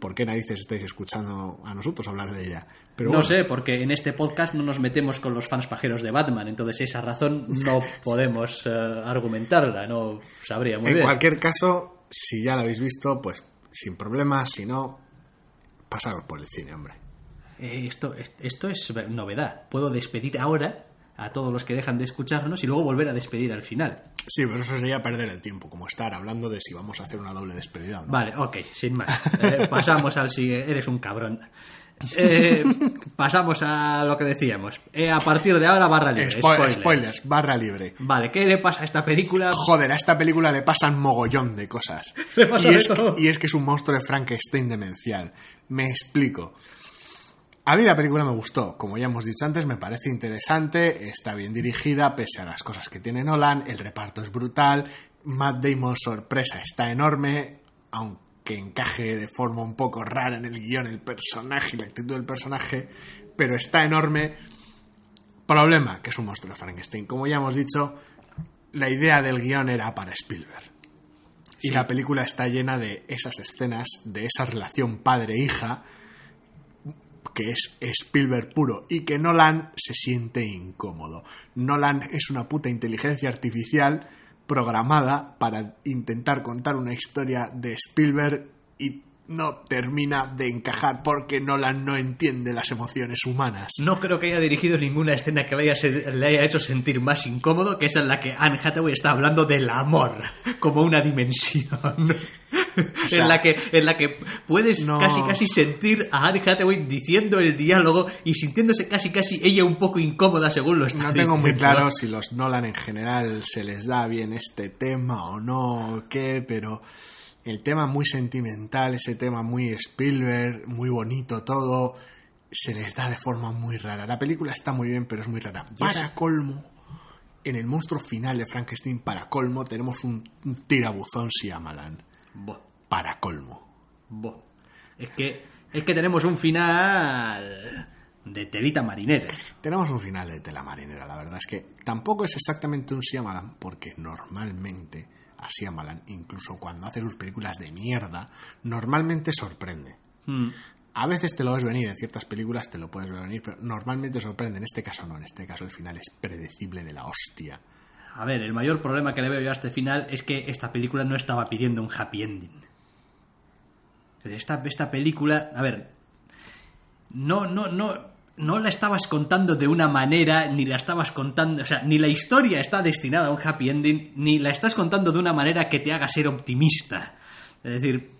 ¿por qué narices estáis escuchando a nosotros hablar de ella? Pero no bueno, sé, porque en este podcast no nos metemos con los fans pajeros de Batman, entonces esa razón no podemos eh, argumentarla, no sabría muy en bien. cualquier caso, si ya la habéis visto, pues sin problemas, si no, pasaros por el cine, hombre. Eh, esto, esto es novedad. Puedo despedir ahora a todos los que dejan de escucharnos y luego volver a despedir al final. Sí, pero eso sería perder el tiempo, como estar hablando de si vamos a hacer una doble despedida o no. Vale, ok, sin más. Eh, pasamos al siguiente. Eres un cabrón. Eh, pasamos a lo que decíamos. Eh, a partir de ahora, barra libre. Spo- spoilers. spoilers, barra libre. Vale, ¿qué le pasa a esta película? Joder, a esta película le pasan mogollón de cosas. Le pasa y, de es todo. que, y es que es un monstruo de Frankenstein demencial. Me explico. A mí la película me gustó, como ya hemos dicho antes, me parece interesante, está bien dirigida, pese a las cosas que tiene Nolan, el reparto es brutal, Matt Damon sorpresa está enorme, aunque encaje de forma un poco rara en el guion el personaje y la actitud del personaje, pero está enorme. Problema, que es un monstruo de Frankenstein. Como ya hemos dicho, la idea del guion era para Spielberg. Y la película está llena de esas escenas, de esa relación padre-hija, que es Spielberg puro y que Nolan se siente incómodo. Nolan es una puta inteligencia artificial programada para intentar contar una historia de Spielberg y no termina de encajar porque Nolan no entiende las emociones humanas. No creo que haya dirigido ninguna escena que le haya, hecho sentir más incómodo que esa en la que Anne Hathaway está hablando del amor como una dimensión. sea, en, la que, en la que puedes no- casi casi sentir a Anne Hathaway diciendo el diálogo y sintiéndose casi casi ella un poco incómoda según lo está No tengo muy claro si los Nolan en general se les da bien este tema o no, o qué, pero el tema muy sentimental, ese tema muy Spielberg, muy bonito todo, se les da de forma muy rara. La película está muy bien, pero es muy rara. Para colmo, en el monstruo final de Frankenstein, para colmo, tenemos un, un tirabuzón Shyamalan. Buah, Para colmo. Es que, es que tenemos un final de telita marinera. Tenemos un final de tela marinera, la verdad es que tampoco es exactamente un Shyamalan, porque normalmente a Shyamalan, incluso cuando hace sus películas de mierda, normalmente sorprende. Mm. A veces te lo ves venir, en ciertas películas te lo puedes ver venir, pero normalmente sorprende. En este caso no, en este caso el final es predecible de la hostia. A ver, el mayor problema que le veo yo a este final es que esta película no estaba pidiendo un happy ending. Esta, esta película, a ver, no, no, no, no la estabas contando de una manera, ni la estabas contando, o sea, ni la historia está destinada a un happy ending, ni la estás contando de una manera que te haga ser optimista. Es decir,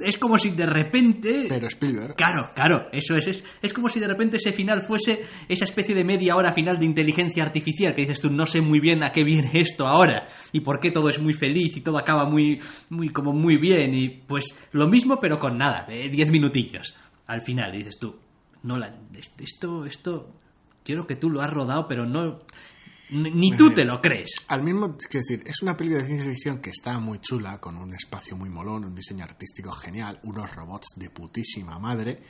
es como si de repente... Pero Spielberg, Claro, claro, eso es, es. Es como si de repente ese final fuese esa especie de media hora final de inteligencia artificial que dices tú, no sé muy bien a qué viene esto ahora y por qué todo es muy feliz y todo acaba muy, muy, como muy bien y pues lo mismo pero con nada, eh, diez minutillos al final y dices tú, no la, esto, esto, quiero que tú lo has rodado, pero no... Ni, tú te lo crees. Al mismo, es decir, es una película de ciencia ficción que está muy chula, con un espacio muy molón, un diseño artístico genial, unos robots de putísima madre,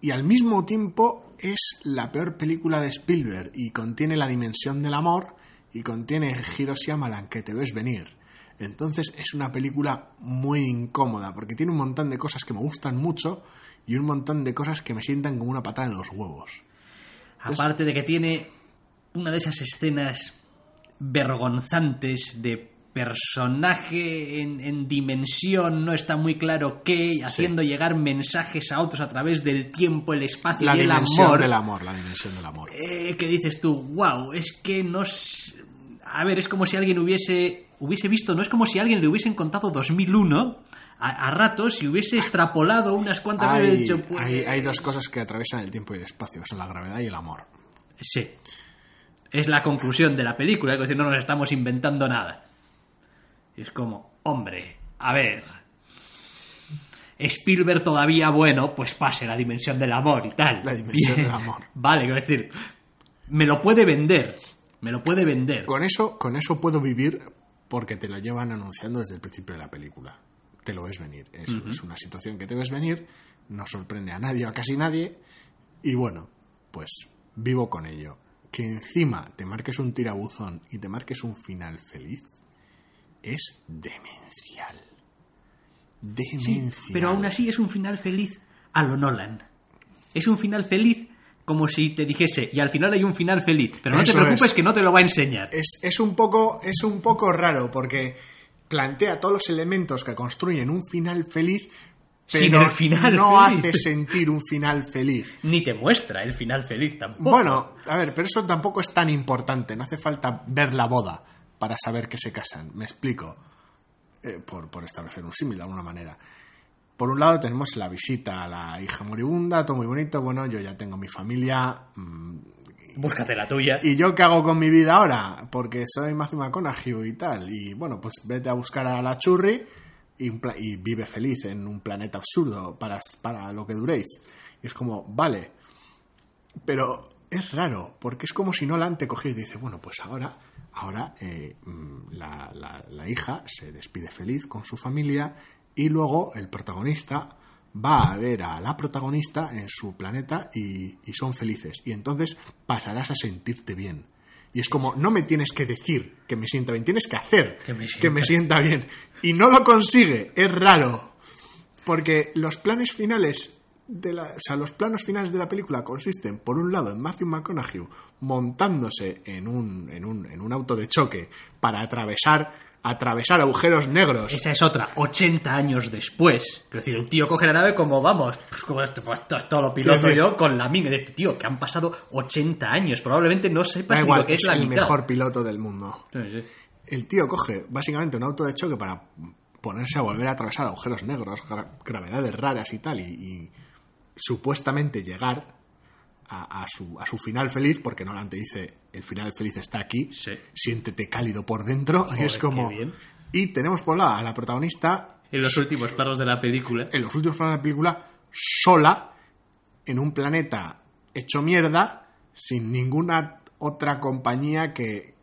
y al mismo tiempo es la peor película de Spielberg y contiene la dimensión del amor y contiene Hiroshi Amalan que te ves venir. Entonces es una película muy incómoda porque tiene un montón de cosas que me gustan mucho y un montón de cosas que me sientan como una patada en los huevos. Aparte de que tiene una de esas escenas vergonzantes de personaje en, en dimensión, no está muy claro qué, haciendo llegar mensajes a otros a través del tiempo, el espacio La y el amor. del amor, la dimensión del amor. Eh, que dices tú, wow, es que no... A ver, es como si alguien hubiese, hubiese visto, no es como si alguien le hubiesen contado 2001 a, a ratos y hubiese extrapolado unas cuantas veces. Hay, dicho, pues, hay- hay dos cosas que atraviesan el tiempo y el espacio, que son la gravedad y el amor. Sí. Es la conclusión de la película, es decir, no nos estamos inventando nada. Es como, hombre, a ver. Spielberg todavía bueno, pues pase la dimensión del amor y tal. La dimensión del amor. Vale, quiero decir, me lo puede vender. Me lo puede vender. Con eso, con eso puedo vivir porque te lo llevan anunciando desde el principio de la película. Te lo ves venir. Es, es una situación que te ves venir, no sorprende a nadie o a casi nadie. Y bueno, pues vivo con ello. Que encima te marques un tirabuzón y te marques un final feliz es demencial. Demencial. Pero aún así es un final feliz a lo Nolan. Es un final feliz como si te dijese, y al final hay un final feliz. Pero no te preocupes es. que no te lo va a enseñar. es, es un poco, es un poco raro porque plantea todos los elementos que construyen un final feliz, pero Sin el final no feliz. hace sentir un final feliz. Ni te muestra el final feliz tampoco. Bueno, a ver, pero eso tampoco es tan importante. No hace falta ver la boda para saber que se casan. Me explico. Eh, por, por establecer un símil de alguna manera. Por un lado tenemos la visita a la hija moribunda, todo muy bonito. Bueno, yo ya tengo mi familia. mm, Búscate la tuya. ¿Y yo qué hago con mi vida ahora? Porque soy Matthew McConaughey y tal. Y bueno, pues vete a buscar a la churri y, un pla- y vive feliz en un planeta absurdo para, para lo que duréis. Y es como, vale. Pero es raro, porque es como si Nolan te cogiera y dice, bueno, pues ahora, ahora eh, mm, la, la- la hija se despide feliz con su familia y luego el protagonista va a ver a la protagonista en su planeta y, y son felices. Y entonces pasarás a sentirte bien. Y es como, no me tienes que decir que me sienta bien, tienes que hacer Que me que me sienta bien. Y no lo consigue, es raro. Porque los planes finales de la, o sea, los planos finales de la película consisten, por un lado, en Matthew McConaughey montándose en un, en un, en un auto de choque para atravesar, atravesar agujeros negros. Esa es otra, 80 años después. Es decir, el tío coge la nave como, vamos, pues como esto, pues esto lo piloto yo con la mina de este tío, que han pasado 80 años. Probablemente no Da sepas ni igual, lo que es, es la el mitad. mejor piloto del mundo. Sí, sí. El tío coge básicamente un auto de choque para ponerse a volver a atravesar agujeros negros, gra- gravedades raras y tal, y, y supuestamente llegar a, a su, a su final feliz, porque Nolan te dice, el final feliz está aquí, Sí. siéntete cálido por dentro, y es como... Y tenemos por lado a la protagonista, En los últimos planos de la película. en los últimos planos de la película, sola, en un planeta hecho mierda, sin ninguna otra compañía que...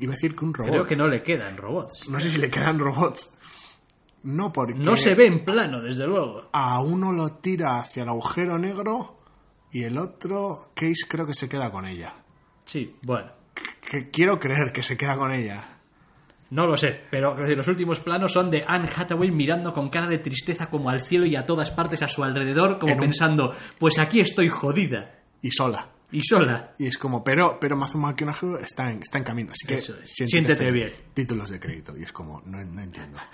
Iba a decir que un robot. Creo que no le quedan robots. No sé si le quedan robots. No, porque No se ve en plano, desde luego. a uno lo tira hacia el agujero negro y el otro, Case, creo que se queda con ella. Sí, bueno. Que quiero creer que se queda con ella. No lo sé, pero los últimos planos son de Anne Hathaway mirando con cara de tristeza como al cielo y a todas partes a su alrededor, como En un- pensando, pues aquí estoy jodida Y sola. Y sola. Y es como, pero, pero McConaughey está en, está en camino, así que es. siéntete Siéntete feliz. bien. Títulos de crédito. Y es como, no, no entiendo.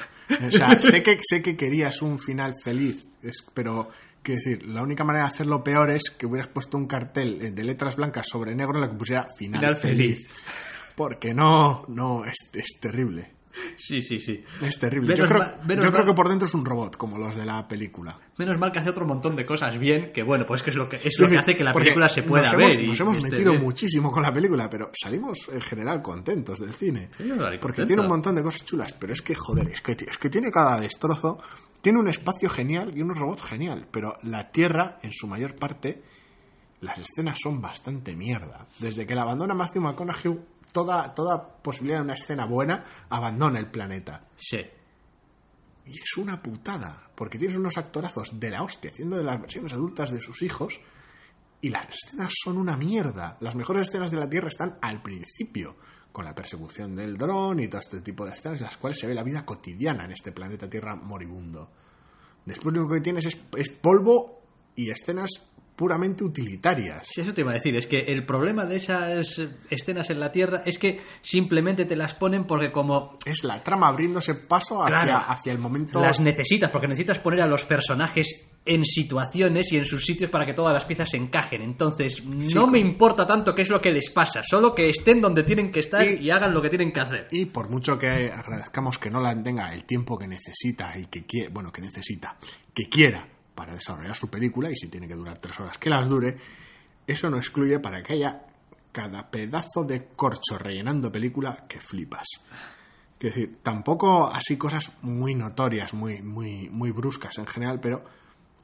O sea, sé que, sé que querías un final feliz, es, pero quiero decir, la única manera de hacerlo peor es que hubieras puesto un cartel eh, de letras blancas sobre negro en la que pusiera final, Final feliz. Porque no, no, es, es terrible. Sí, sí, sí. Es terrible. Menos yo creo, mal- menos yo creo que por dentro es un robot, como los de la película. Menos mal que hace otro montón de cosas bien, que bueno, pues que es lo que es lo que hace que la película se pueda nos ver. Hemos, y- nos hemos metido bien. muchísimo con la película, pero salimos en general contentos del cine. Sí, porque contento. tiene un montón de cosas chulas, pero es que, joder, es que, es que tiene cada destrozo. Tiene un espacio genial y unos robots genial, pero la Tierra, en su mayor parte, las escenas son bastante mierda. Desde que la abandona Matthew McConaughey, toda, toda posibilidad de una escena buena abandona el planeta. Sí. Y es una putada, porque tienes unos actorazos de la hostia haciendo de las versiones adultas de sus hijos y las escenas son una mierda. Las mejores escenas de la Tierra están al principio, con la persecución del dron y todo este tipo de escenas en las cuales se ve la vida cotidiana en este planeta Tierra moribundo. Después lo único que tienes es, es polvo y escenas puramente utilitarias. Sí, eso te iba a decir. Es que el problema de esas escenas en la Tierra es que simplemente te las ponen porque como Es la trama abriéndose paso hacia, Claro. hacia el momento... las necesitas, porque necesitas poner a los personajes en situaciones y en sus sitios para que todas las piezas se encajen. Entonces, no me importa tanto qué es lo que les pasa, solo que estén donde tienen que estar Y- y hagan lo que tienen que hacer. Y por mucho que agradezcamos que Nolan tenga el tiempo que necesita y que quiere, bueno, que necesita, que quiera para desarrollar su película, y si tiene que durar tres horas, que las dure, eso no excluye para que haya cada pedazo de corcho rellenando película que flipas. Quiero decir, tampoco así cosas muy notorias, muy, muy, muy bruscas en general, pero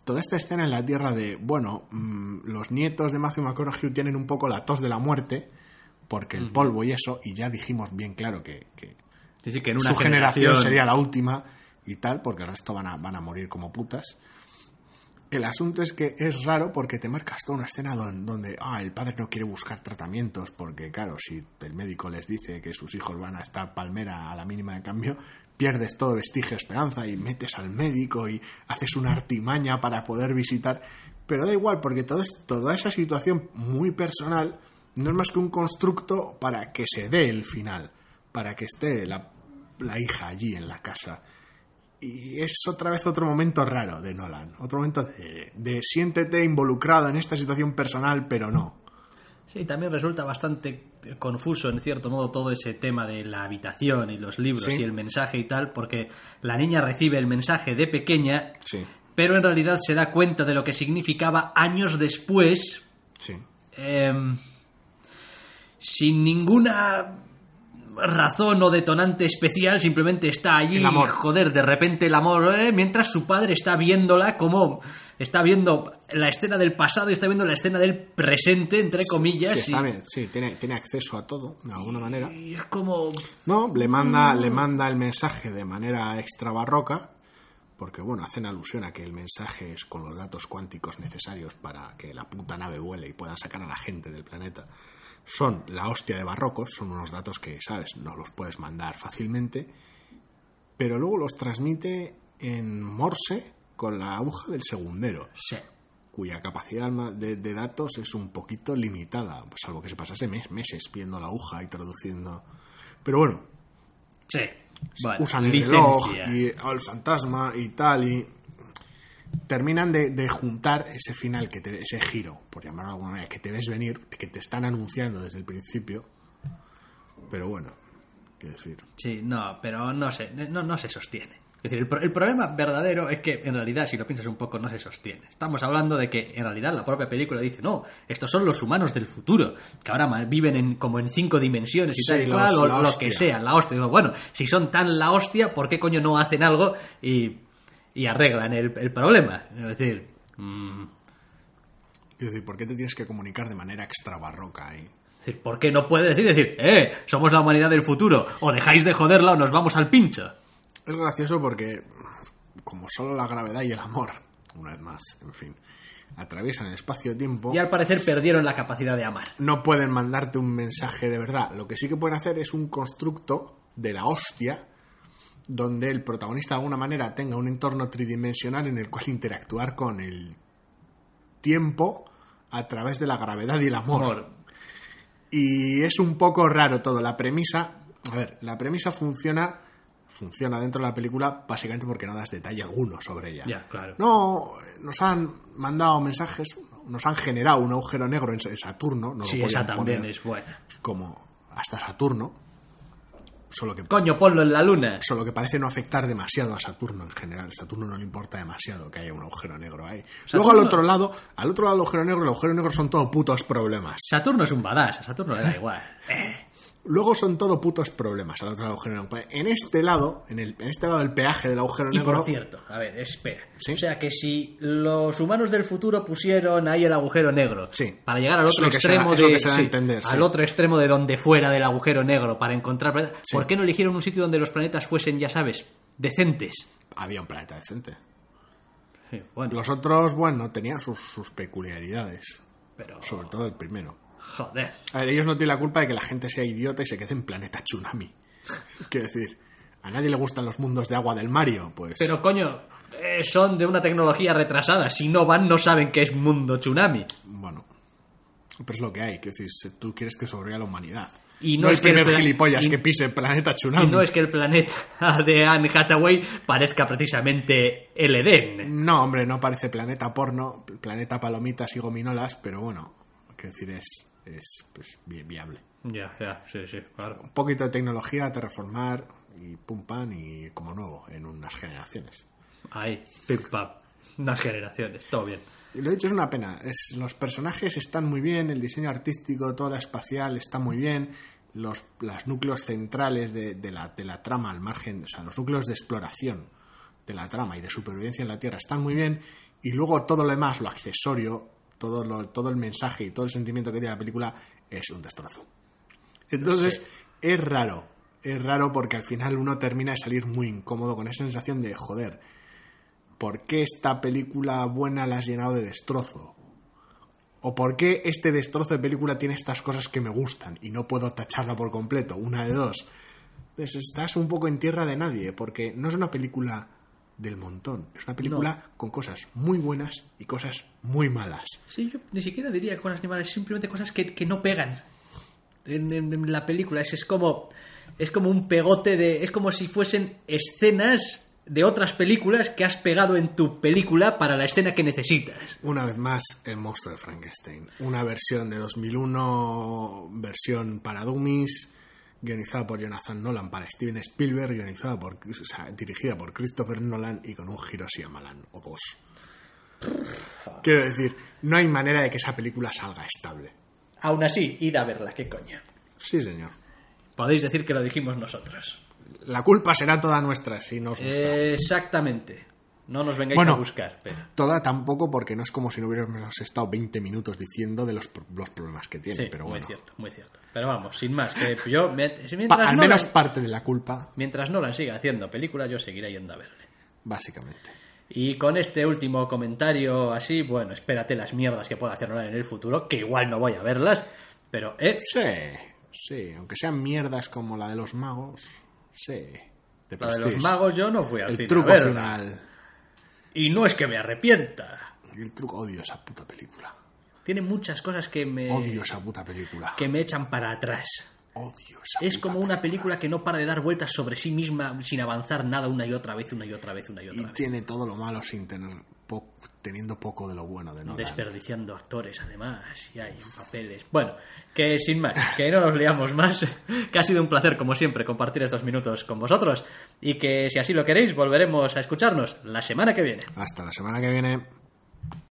toda esta escena en la Tierra de, bueno, mm, los nietos de Matthew McConaughey tienen un poco la tos de la muerte, porque el polvo y eso, y ya dijimos bien claro que, que Sí, sí, que en una su generación sería la última y tal, porque el resto van a, van a morir como putas. El asunto es que es raro porque te marcas toda una escena don- donde, ah, el padre no quiere buscar tratamientos porque, claro, si el médico les dice que sus hijos van a estar palmera a la mínima de cambio, pierdes todo vestigio de esperanza y metes al médico y haces una artimaña para poder visitar. Pero da igual, porque todo es, toda esa situación muy personal no es más que un constructo para que se dé el final, para que esté la, la hija allí en la casa. Y es otra vez otro momento raro de Nolan, otro momento de, de siéntete involucrado en esta situación personal, pero no. Sí, también resulta bastante confuso, en cierto modo, todo ese tema de la habitación y los libros Sí. y el mensaje y tal, porque la niña recibe el mensaje de pequeña, Sí, pero en realidad se da cuenta de lo que significaba años después, sí. em, sin ninguna razón o detonante especial, simplemente está allí, El amor. joder, de repente el amor, eh, mientras su padre está viéndola como está viendo la escena del pasado y está viendo la escena del presente, entre comillas. Sí, y- bien, sí, tiene, tiene acceso a todo, de alguna manera. Y es como. No, le manda, le manda el mensaje de manera extra barroca, porque bueno, hacen alusión a que el mensaje es con los datos cuánticos necesarios para que la puta nave vuele y puedan sacar a la gente del planeta. Son la hostia de barrocos, son unos datos que, sabes, no los puedes mandar fácilmente, pero luego los transmite en Morse con la aguja del segundero Sí. cuya capacidad de, de datos es un poquito limitada, salvo que se pasase mes- meses viendo la aguja y traduciendo. Pero bueno, Sí. Usan el reloj y al fantasma y tal y terminan de, de juntar ese final que te, ese giro por llamarlo de alguna manera que te ves venir que te están anunciando desde el principio pero bueno quiero decir Sí, no, pero no sé, no, no se sostiene. Es decir, el, pro- el problema verdadero es que en realidad, si lo piensas un poco, no se sostiene. Estamos hablando de que en realidad la propia película dice, no, estos son los humanos del futuro, que ahora viven en, como en cinco dimensiones y Sí, tal y cual, o lo que sea, la hostia. Bueno, si son tan la hostia, ¿por qué coño no hacen algo y, y arreglan el, el problema? Es decir, mm, quiero decir ¿por qué te tienes que comunicar de manera extra barroca ahí? es decir, ¿por qué no puede decir, decir, eh, somos la humanidad del futuro, o dejáis de joderla o nos vamos al pincho? Es gracioso porque, como solo la gravedad y el amor, una vez más, en fin, atraviesan el espacio-tiempo, Y al parecer perdieron la capacidad de amar. no pueden mandarte un mensaje de verdad. Lo que sí que pueden hacer es un constructo de la hostia, donde el protagonista de alguna manera tenga un entorno tridimensional en el cual interactuar con el tiempo a través de la gravedad y el amor. Amor. Y es un poco raro todo. La premisa, a ver, la premisa funciona, funciona dentro de la película básicamente porque no das detalle alguno sobre ella. Ya, claro. No, nos han mandado mensajes, nos han generado un agujero negro en Saturno. No sí, esa también poner es buena. como hasta Saturno. Solo que, Coño, ponlo en la luna. solo que parece no afectar demasiado a Saturno en general. Saturno no le importa demasiado que haya un agujero negro ahí. Luego al otro lado, al otro lado del agujero negro, el agujero negro son todo putos problemas. Saturno es un badass, a Saturno le da igual. Eh, Luego son todo putos problemas al otro lado del agujero negro. En este lado, en, el, en este lado del peaje del agujero Y negro. por cierto, a ver, espera. Sí. O sea que si los humanos del futuro pusieron ahí el agujero negro Sí. para llegar al otro extremo de sí, entender, al otro extremo de donde fuera del agujero negro para encontrar planetas. ¿por qué no eligieron un sitio donde los planetas fuesen, ya sabes, decentes? Había un planeta decente. Bueno, Los otros, bueno, tenían sus, sus peculiaridades. pero Sobre todo el primero. Joder. A ver, ellos no tienen la culpa de que la gente sea idiota y se quede en planeta tsunami. Quiero decir, a nadie le gustan los mundos de agua del Mario, pues. Pero coño, eh, son de una tecnología retrasada. Si no van, no saben qué es mundo tsunami. Bueno. Pero es lo que hay. Quiero decir, si tú quieres que sobreviva la humanidad. Y no no, es el que el primer gilipollas y- que pise planeta tsunami. Y no es que el planeta de Anne Hathaway parezca precisamente el Edén. No, hombre, no parece planeta porno, planeta palomitas y gominolas, pero bueno, quiero decir, es, es pues, vi- viable. Ya, ya, sí, sí, claro. Un poquito de tecnología, terraformar y pum pam y como nuevo en unas generaciones. Ahí, pim pam. Unas generaciones, todo bien. Y lo he dicho, es una pena. Es, los personajes están muy bien, el diseño artístico, toda la espacial está muy bien, los, los núcleos centrales de, de la, de la trama al margen, o sea, los núcleos de exploración de la trama y de supervivencia en la Tierra están muy bien, y luego todo lo demás, lo accesorio, todo, lo, todo el mensaje y todo el sentimiento que tiene la película es un destrozo. Entonces, es raro, es raro porque al final uno termina de salir muy incómodo con esa sensación de joder. ¿por qué esta película buena la has llenado de destrozo? ¿O por qué este destrozo de película tiene estas cosas que me gustan y no puedo tacharla por completo? Una de dos. Entonces estás un poco en tierra de nadie, porque no es una película del montón, es una película con cosas muy buenas y cosas muy malas. Sí, yo ni siquiera diría con animales, simplemente cosas que, que no pegan en, en- en la película. Es, es como es como un pegote de. Es como si fuesen escenas de otras películas que has pegado en tu película para la escena que necesitas. Una vez más, el monstruo de Frankenstein. Una versión de 2001, versión para Dummies, guionizada por Jonathan Nolan para Steven Spielberg, guionizada por, o sea, dirigida por Christopher Nolan y con un Hiroshi Malan o dos. Quiero decir, no hay manera de que esa película salga estable. Aún así, id a verla, qué coño. Sí, señor. Podéis decir que lo dijimos nosotros. La culpa será toda nuestra si nos gusta. Exactamente. No nos vengáis Bueno. a buscar, pero. Toda tampoco porque no es como si no hubiéramos estado 20 minutos diciendo de los, los problemas que tiene, Sí, pero muy bueno. cierto, muy cierto. Pero vamos, sin más, que yo, Pa- mientras, al Nolan, menos parte de la culpa, mientras Nolan siga haciendo películas, yo seguiré yendo a verle. básicamente. Y con este último comentario así, bueno, espérate las mierdas que pueda hacer Nolan en el futuro, que igual no voy a verlas, pero eh, Sí, sí, aunque sean mierdas como la de los magos, sí. De la de los magos yo no fui al El cine truco a verla. final. Y no es que me arrepienta. El truco, odio esa puta película. Tiene muchas cosas que me, Odio esa puta película. que me echan para atrás. Odio esa Es puta como una película que no para de dar vueltas sobre sí misma sin avanzar nada una y otra vez, una y otra vez, una y Y otra vez. tiene todo lo malo sin tener po- teniendo poco de lo bueno de Nolan. Desperdiciando actores, además, y hay en papeles. Bueno, que sin más, que no nos liamos más, que ha sido un placer, como siempre, compartir estos minutos con vosotros, y que si así lo queréis, volveremos a escucharnos la semana que viene. Hasta la semana que viene.